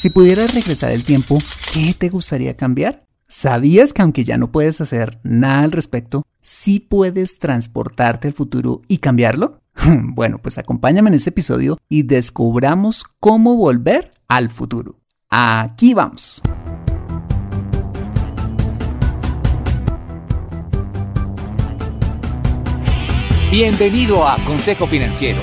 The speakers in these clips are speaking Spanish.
Si pudieras regresar el tiempo, ¿qué te gustaría cambiar? ¿Sabías que aunque ya no puedes hacer nada al respecto, sí puedes transportarte al futuro y cambiarlo? bueno, pues acompáñame en este episodio y descubramos cómo volver al futuro. Aquí vamos. Bienvenido a Consejo Financiero,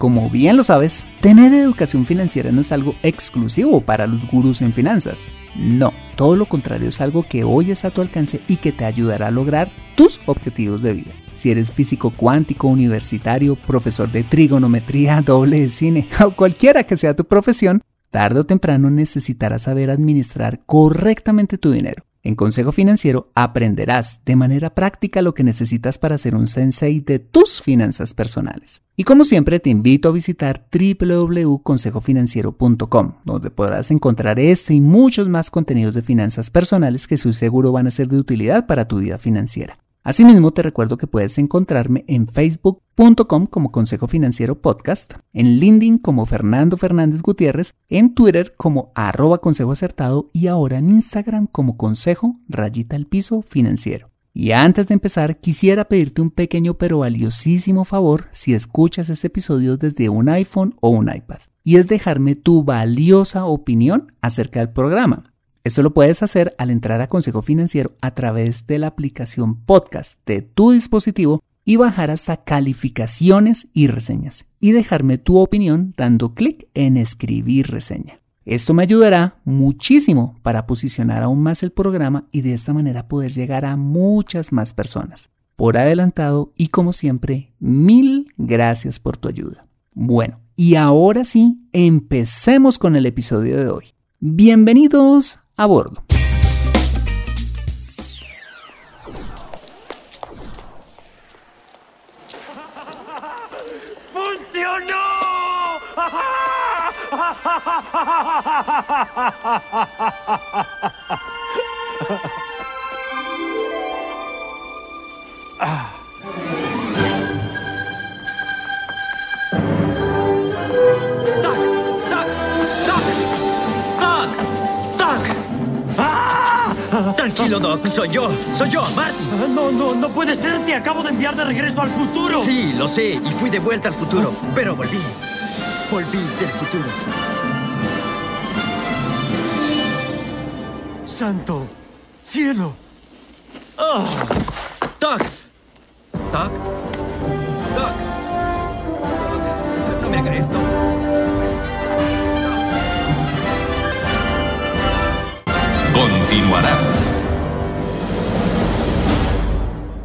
Como bien lo sabes, tener educación financiera no es algo exclusivo para los gurús en finanzas. No, todo lo contrario es algo que hoy es a tu alcance y que te ayudará a lograr tus objetivos de vida. Si eres físico cuántico, universitario, profesor de trigonometría, doble de cine o cualquiera que sea tu profesión, tarde o temprano necesitarás saber administrar correctamente tu dinero. En Consejo Financiero aprenderás de manera práctica lo que necesitas para ser un sensei de tus finanzas personales. Y como siempre te invito a visitar www.consejofinanciero.com, donde podrás encontrar este y muchos más contenidos de finanzas personales que soy seguro van a ser de utilidad para tu vida financiera. Asimismo, te recuerdo que puedes encontrarme en facebook.com como Consejo Financiero Podcast, en LinkedIn como Fernando Fernández Gutiérrez, en Twitter como arroba Consejo Acertado y ahora en Instagram como Consejo Rayita al Piso Financiero. Y antes de empezar, quisiera pedirte un pequeño pero valiosísimo favor si escuchas este episodio desde un iPhone o un iPad, y es dejarme tu valiosa opinión acerca del programa. Esto lo puedes hacer al entrar a Consejo Financiero a través de la aplicación podcast de tu dispositivo y bajar hasta calificaciones y reseñas y dejarme tu opinión dando clic en escribir reseña. Esto me ayudará muchísimo para posicionar aún más el programa y de esta manera poder llegar a muchas más personas. Por adelantado y como siempre, mil gracias por tu ayuda. Bueno, y ahora sí, empecemos con el episodio de hoy. Bienvenidos a bordo. ¡Funcionó! Tranquilo, Doc. Soy yo. Soy yo, Marty. Ah, no, no, no puede ser. Te acabo de enviar de regreso al futuro. Sí, lo sé. Y fui de vuelta al futuro. Pero volví. Volví del futuro. Santo cielo. Oh. Doc. Doc. Doc. No me haga esto. Continuará.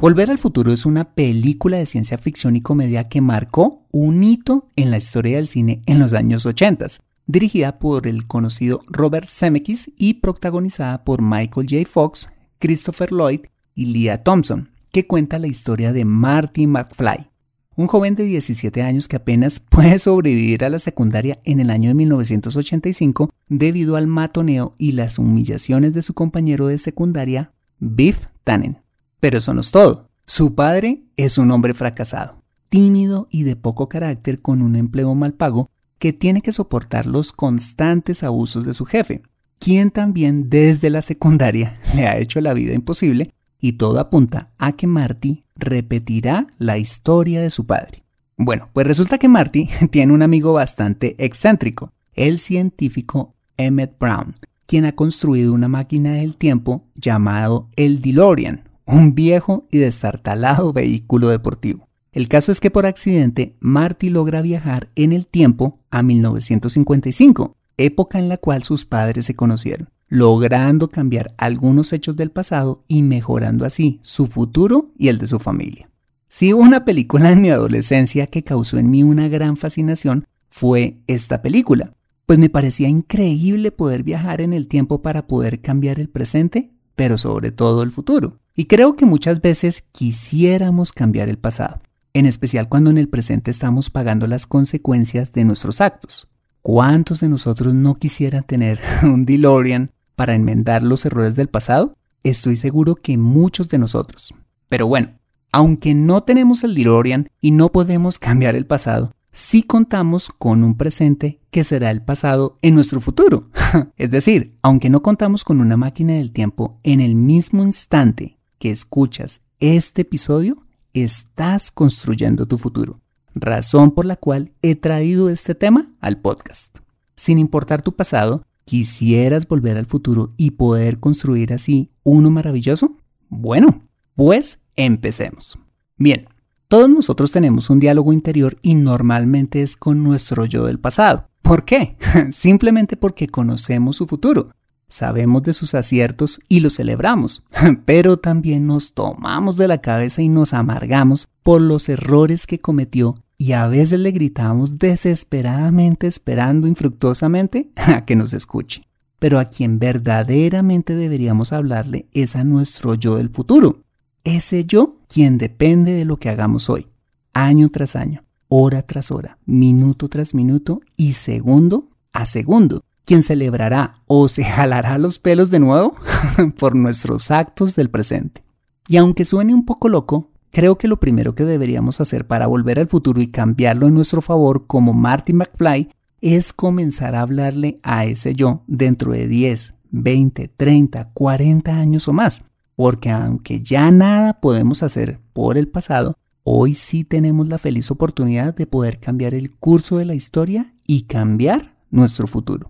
Volver al futuro es una película de ciencia ficción y comedia que marcó un hito en la historia del cine en los años 80, dirigida por el conocido Robert Zemeckis y protagonizada por Michael J. Fox, Christopher Lloyd y Leah Thompson, que cuenta la historia de Marty McFly, un joven de 17 años que apenas puede sobrevivir a la secundaria en el año de 1985 debido al matoneo y las humillaciones de su compañero de secundaria, Biff Tannen. Pero eso no es todo. Su padre es un hombre fracasado, tímido y de poco carácter con un empleo mal pago que tiene que soportar los constantes abusos de su jefe, quien también desde la secundaria le ha hecho la vida imposible y todo apunta a que Marty repetirá la historia de su padre. Bueno, pues resulta que Marty tiene un amigo bastante excéntrico, el científico Emmett Brown, quien ha construido una máquina del tiempo llamado el DeLorean, un viejo y destartalado vehículo deportivo. El caso es que por accidente Marty logra viajar en el tiempo a 1955, época en la cual sus padres se conocieron, logrando cambiar algunos hechos del pasado y mejorando así su futuro y el de su familia. Si hubo una película en mi adolescencia que causó en mí una gran fascinación, fue esta película, pues me parecía increíble poder viajar en el tiempo para poder cambiar el presente, pero sobre todo el futuro. Y creo que muchas veces quisiéramos cambiar el pasado, en especial cuando en el presente estamos pagando las consecuencias de nuestros actos. ¿Cuántos de nosotros no quisieran tener un DeLorean para enmendar los errores del pasado? Estoy seguro que muchos de nosotros. Pero bueno, aunque no tenemos el DeLorean y no podemos cambiar el pasado, si contamos con un presente que será el pasado en nuestro futuro. es decir, aunque no contamos con una máquina del tiempo, en el mismo instante que escuchas este episodio, estás construyendo tu futuro. Razón por la cual he traído este tema al podcast. Sin importar tu pasado, ¿quisieras volver al futuro y poder construir así uno maravilloso? Bueno, pues empecemos. Bien, todos nosotros tenemos un diálogo interior y normalmente es con nuestro yo del pasado. ¿Por qué? Simplemente porque conocemos su futuro. Sabemos de sus aciertos y los celebramos, pero también nos tomamos de la cabeza y nos amargamos por los errores que cometió y a veces le gritamos desesperadamente esperando infructuosamente a que nos escuche. Pero a quien verdaderamente deberíamos hablarle es a nuestro yo del futuro, ese yo quien depende de lo que hagamos hoy, año tras año, hora tras hora, minuto tras minuto y segundo a segundo, quien celebrará o se jalará los pelos de nuevo por nuestros actos del presente. Y aunque suene un poco loco, creo que lo primero que deberíamos hacer para volver al futuro y cambiarlo en nuestro favor como Marty McFly es comenzar a hablarle a ese yo dentro de 10, 20, 30, 40 años o más porque aunque ya nada podemos hacer por el pasado, hoy sí tenemos la feliz oportunidad de poder cambiar el curso de la historia y cambiar nuestro futuro.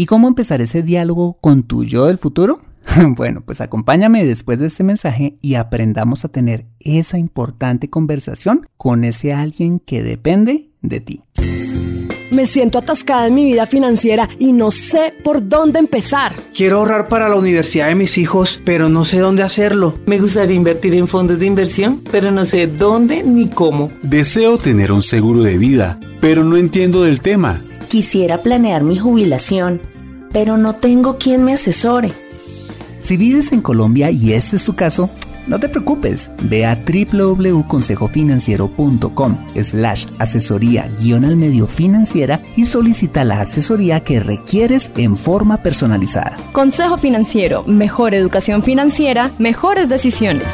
¿Y cómo empezar ese diálogo con tu yo del futuro? bueno, pues acompáñame después de este mensaje y aprendamos a tener esa importante conversación con ese alguien que depende de ti. Me siento atascada en mi vida financiera y no sé por dónde empezar. Quiero ahorrar para la universidad de mis hijos, pero no sé dónde hacerlo. Me gustaría invertir en fondos de inversión, pero no sé dónde ni cómo. Deseo tener un seguro de vida, pero no entiendo del tema. Quisiera planear mi jubilación, pero no tengo quien me asesore. Si vives en Colombia y este es tu caso, no te preocupes, ve a www.consejofinanciero.com slash asesoría guion al medio financiera y solicita la asesoría que requieres en forma personalizada. Consejo Financiero, mejor educación financiera, mejores decisiones.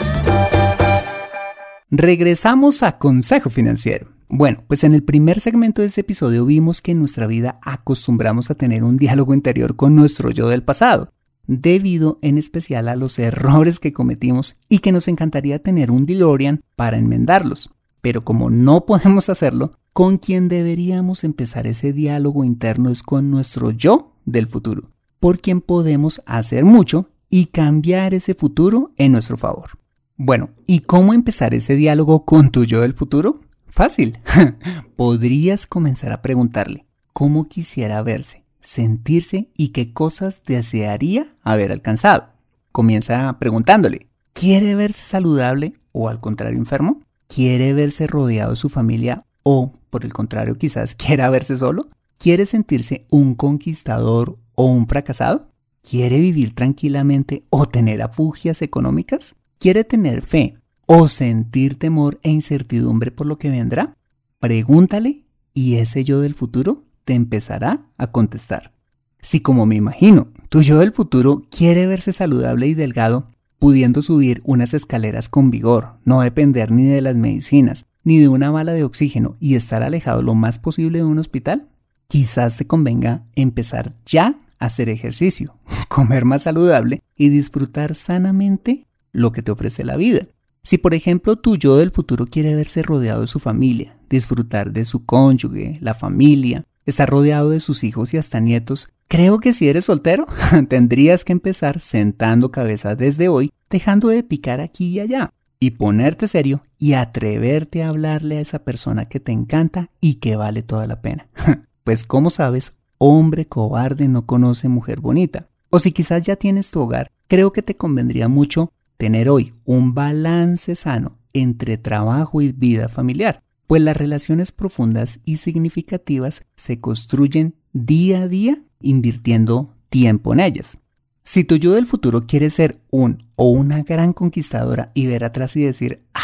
Regresamos a Consejo Financiero. Bueno, pues en el primer segmento de este episodio vimos que en nuestra vida acostumbramos a tener un diálogo interior con nuestro yo del pasado debido en especial a los errores que cometimos y que nos encantaría tener un DeLorean para enmendarlos. Pero como no podemos hacerlo, con quien deberíamos empezar ese diálogo interno es con nuestro yo del futuro, por quien podemos hacer mucho y cambiar ese futuro en nuestro favor. Bueno, ¿y cómo empezar ese diálogo con tu yo del futuro? Fácil. Podrías comenzar a preguntarle cómo quisiera verse sentirse y qué cosas desearía haber alcanzado. Comienza preguntándole, ¿quiere verse saludable o al contrario enfermo? ¿Quiere verse rodeado de su familia o, por el contrario, quizás quiera verse solo? ¿Quiere sentirse un conquistador o un fracasado? ¿Quiere vivir tranquilamente o tener afugias económicas? ¿Quiere tener fe o sentir temor e incertidumbre por lo que vendrá? Pregúntale y ese yo del futuro te empezará a contestar. Si como me imagino, tu yo del futuro quiere verse saludable y delgado, pudiendo subir unas escaleras con vigor, no depender ni de las medicinas, ni de una bala de oxígeno y estar alejado lo más posible de un hospital, quizás te convenga empezar ya a hacer ejercicio, comer más saludable y disfrutar sanamente lo que te ofrece la vida. Si por ejemplo tu yo del futuro quiere verse rodeado de su familia, disfrutar de su cónyuge, la familia, estar rodeado de sus hijos y hasta nietos, Creo que si eres soltero, tendrías que empezar sentando cabeza desde hoy, dejando de picar aquí y allá, y ponerte serio y atreverte a hablarle a esa persona que te encanta y que vale toda la pena. pues como sabes, hombre cobarde no conoce mujer bonita. O si quizás ya tienes tu hogar, creo que te convendría mucho tener hoy un balance sano entre trabajo y vida familiar, pues las relaciones profundas y significativas se construyen día a día invirtiendo tiempo en ellas. Si tu yo del futuro quiere ser un o una gran conquistadora y ver atrás y decir, ah,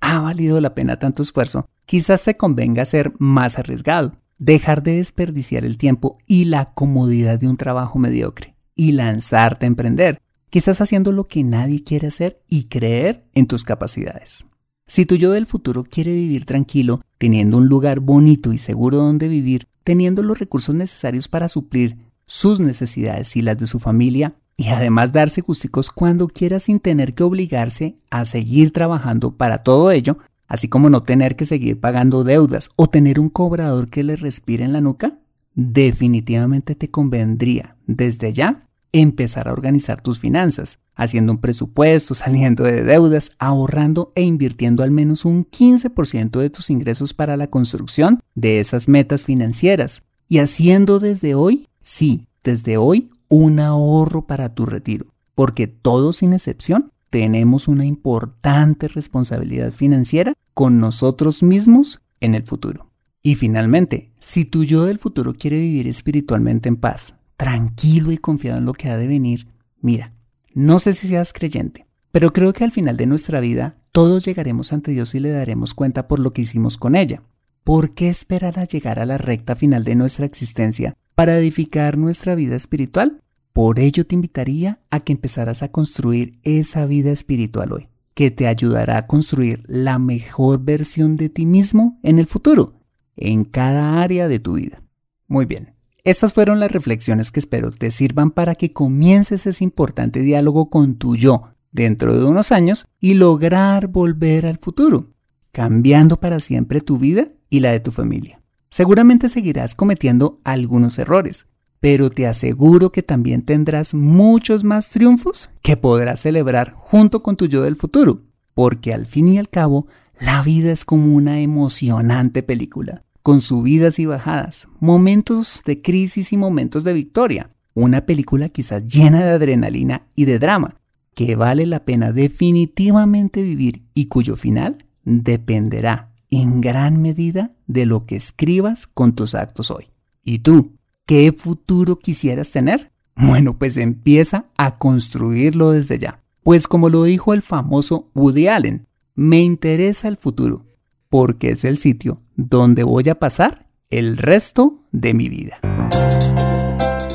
ha valido la pena tanto esfuerzo, quizás te convenga ser más arriesgado, dejar de desperdiciar el tiempo y la comodidad de un trabajo mediocre y lanzarte a emprender, quizás haciendo lo que nadie quiere hacer y creer en tus capacidades. Si tu yo del futuro quiere vivir tranquilo, teniendo un lugar bonito y seguro donde vivir, teniendo los recursos necesarios para suplir sus necesidades y las de su familia, y además darse gusticos cuando quiera sin tener que obligarse a seguir trabajando para todo ello, así como no tener que seguir pagando deudas o tener un cobrador que le respire en la nuca, definitivamente te convendría desde ya empezar a organizar tus finanzas, haciendo un presupuesto, saliendo de deudas, ahorrando e invirtiendo al menos un 15% de tus ingresos para la construcción de esas metas financieras y haciendo desde hoy, sí, desde hoy, un ahorro para tu retiro, porque todos sin excepción tenemos una importante responsabilidad financiera con nosotros mismos en el futuro. Y finalmente, si tu yo del futuro quiere vivir espiritualmente en paz, tranquilo y confiado en lo que ha de venir, mira, no sé si seas creyente, pero creo que al final de nuestra vida todos llegaremos ante Dios y le daremos cuenta por lo que hicimos con ella. ¿Por qué esperar a llegar a la recta final de nuestra existencia para edificar nuestra vida espiritual? Por ello te invitaría a que empezaras a construir esa vida espiritual hoy, que te ayudará a construir la mejor versión de ti mismo en el futuro, en cada área de tu vida. Muy bien, estas fueron las reflexiones que espero te sirvan para que comiences ese importante diálogo con tu yo dentro de unos años y lograr volver al futuro, cambiando para siempre tu vida y la de tu familia. Seguramente seguirás cometiendo algunos errores, pero te aseguro que también tendrás muchos más triunfos que podrás celebrar junto con tu yo del futuro, porque al fin y al cabo, la vida es como una emocionante película con subidas y bajadas, momentos de crisis y momentos de victoria. Una película quizás llena de adrenalina y de drama, que vale la pena definitivamente vivir y cuyo final dependerá en gran medida de lo que escribas con tus actos hoy. ¿Y tú, qué futuro quisieras tener? Bueno, pues empieza a construirlo desde ya. Pues como lo dijo el famoso Woody Allen, me interesa el futuro, porque es el sitio donde voy a pasar el resto de mi vida.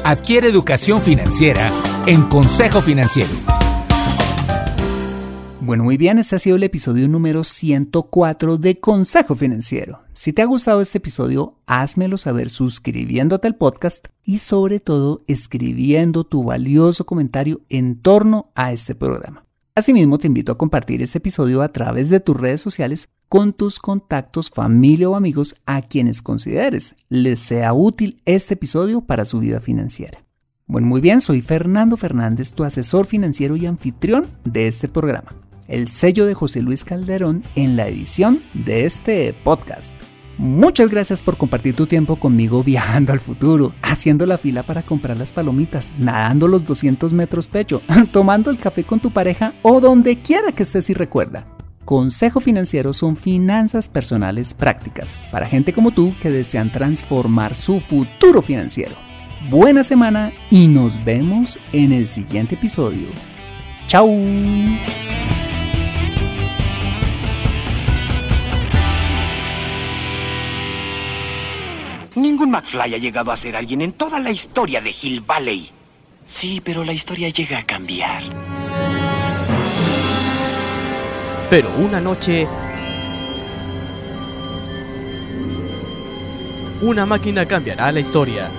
Adquiere educación financiera en Consejo Financiero. Bueno, muy bien, este ha sido el episodio número 104 de Consejo Financiero. Si te ha gustado este episodio, házmelo saber suscribiéndote al podcast y sobre todo escribiendo tu valioso comentario en torno a este programa. Asimismo, te invito a compartir este episodio a través de tus redes sociales con tus contactos, familia o amigos a quienes consideres les sea útil este episodio para su vida financiera. Bueno, muy bien, soy Fernando Fernández, tu asesor financiero y anfitrión de este programa. El sello de José Luis Calderón en la edición de este podcast. Muchas gracias por compartir tu tiempo conmigo viajando al futuro, haciendo la fila para comprar las palomitas, nadando los 200 metros pecho, tomando el café con tu pareja o donde quiera que estés y recuerda. Consejo Financiero son finanzas personales prácticas para gente como tú que desean transformar su futuro financiero. Buena semana y nos vemos en el siguiente episodio. ¡Chao! Ningún McFly ha llegado a ser alguien en toda la historia de Hill Valley. Sí, pero la historia llega a cambiar. Pero una noche... Una máquina cambiará la historia.